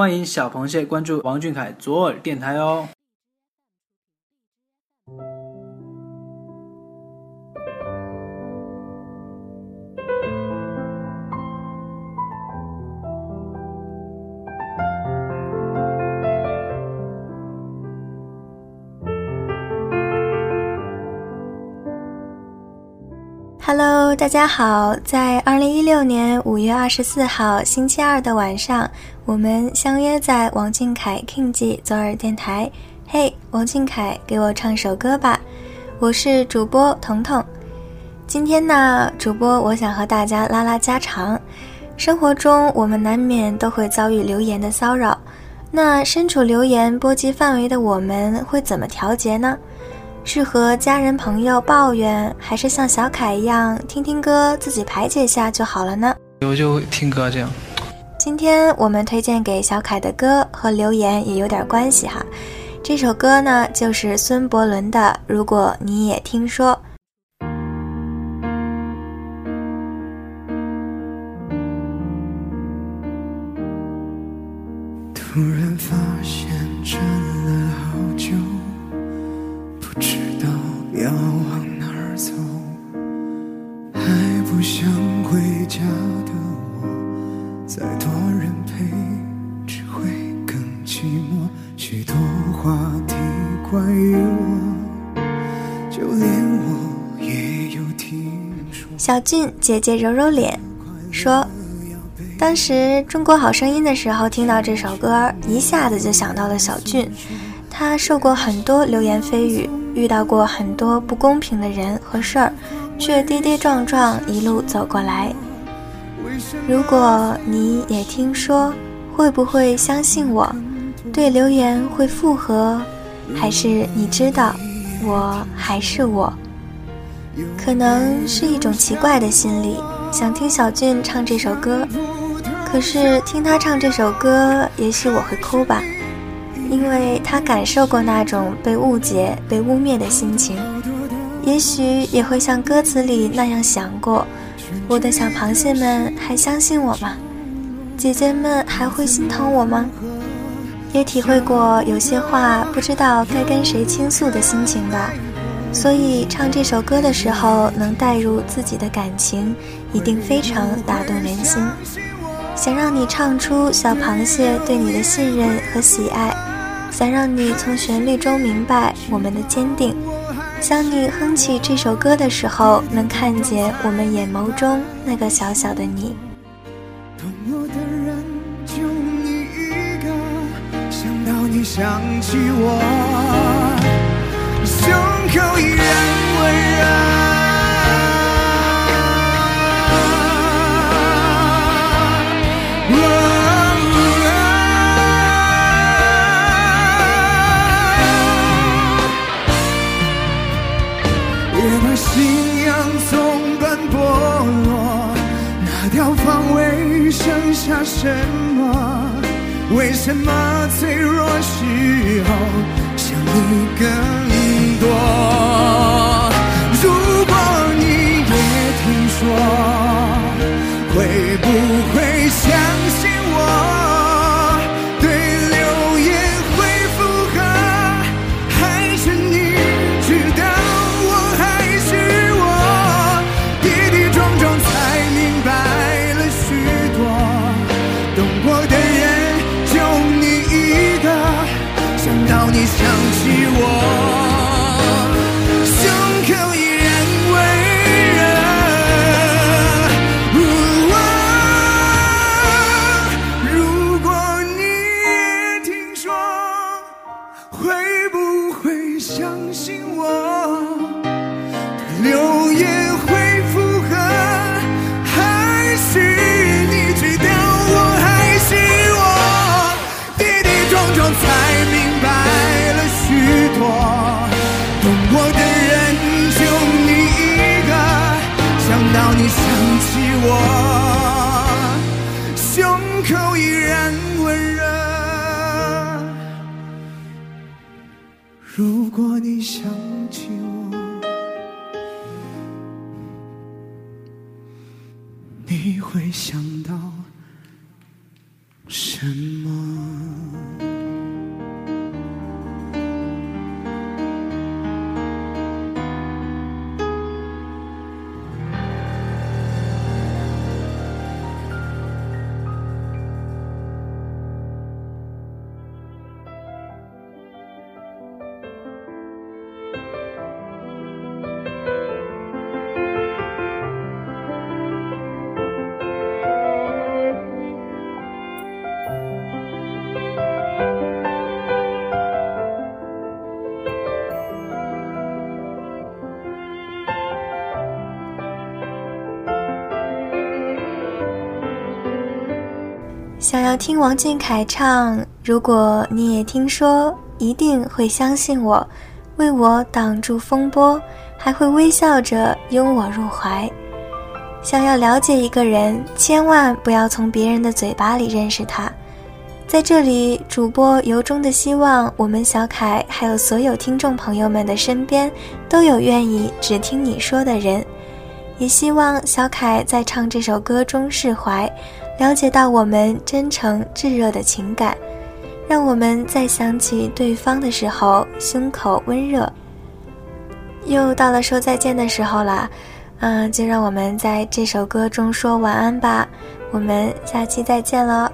欢迎小螃蟹关注王俊凯左耳电台哦。Hello，大家好，在二零一六年五月二十四号星期二的晚上，我们相约在王俊凯 King 记左耳电台。嘿，王俊凯，给我唱首歌吧！我是主播彤彤。今天呢，主播我想和大家拉拉家常。生活中，我们难免都会遭遇留言的骚扰。那身处留言波及范围的我们，会怎么调节呢？是和家人朋友抱怨，还是像小凯一样听听歌，自己排解下就好了呢？我就听歌这样。今天我们推荐给小凯的歌和留言也有点关系哈。这首歌呢，就是孙伯伦的《如果你也听说》。突然发现不想回家的我，再多人陪只会更寂寞。许多话题关于我，就连我也有听说。小俊姐姐揉揉脸，说：“当时《中国好声音》的时候听到这首歌，一下子就想到了小俊。他受过很多流言蜚语。”遇到过很多不公平的人和事儿，却跌跌撞撞一路走过来。如果你也听说，会不会相信我？对留言会复合，还是你知道我还是我？可能是一种奇怪的心理，想听小俊唱这首歌。可是听他唱这首歌，也许我会哭吧。因为他感受过那种被误解、被污蔑的心情，也许也会像歌词里那样想过：我的小螃蟹们还相信我吗？姐姐们还会心疼我吗？也体会过有些话不知道该跟谁倾诉的心情吧。所以唱这首歌的时候，能带入自己的感情，一定非常打动人心。想让你唱出小螃蟹对你的信任和喜爱。想让你从旋律中明白我们的坚定，当你哼起这首歌的时候，能看见我们眼眸中那个小小的你。懂我的人就你一个，想到你想起我，胸口依然下什么？为什么脆弱时候想你更多？如果你也听说，会不会相你会想到想要听王俊凯唱《如果你也听说》，一定会相信我，为我挡住风波，还会微笑着拥我入怀。想要了解一个人，千万不要从别人的嘴巴里认识他。在这里，主播由衷的希望我们小凯还有所有听众朋友们的身边都有愿意只听你说的人，也希望小凯在唱这首歌中释怀，了解到我们真诚炙热的情感，让我们在想起对方的时候胸口温热。又到了说再见的时候了，嗯，就让我们在这首歌中说晚安吧，我们下期再见了。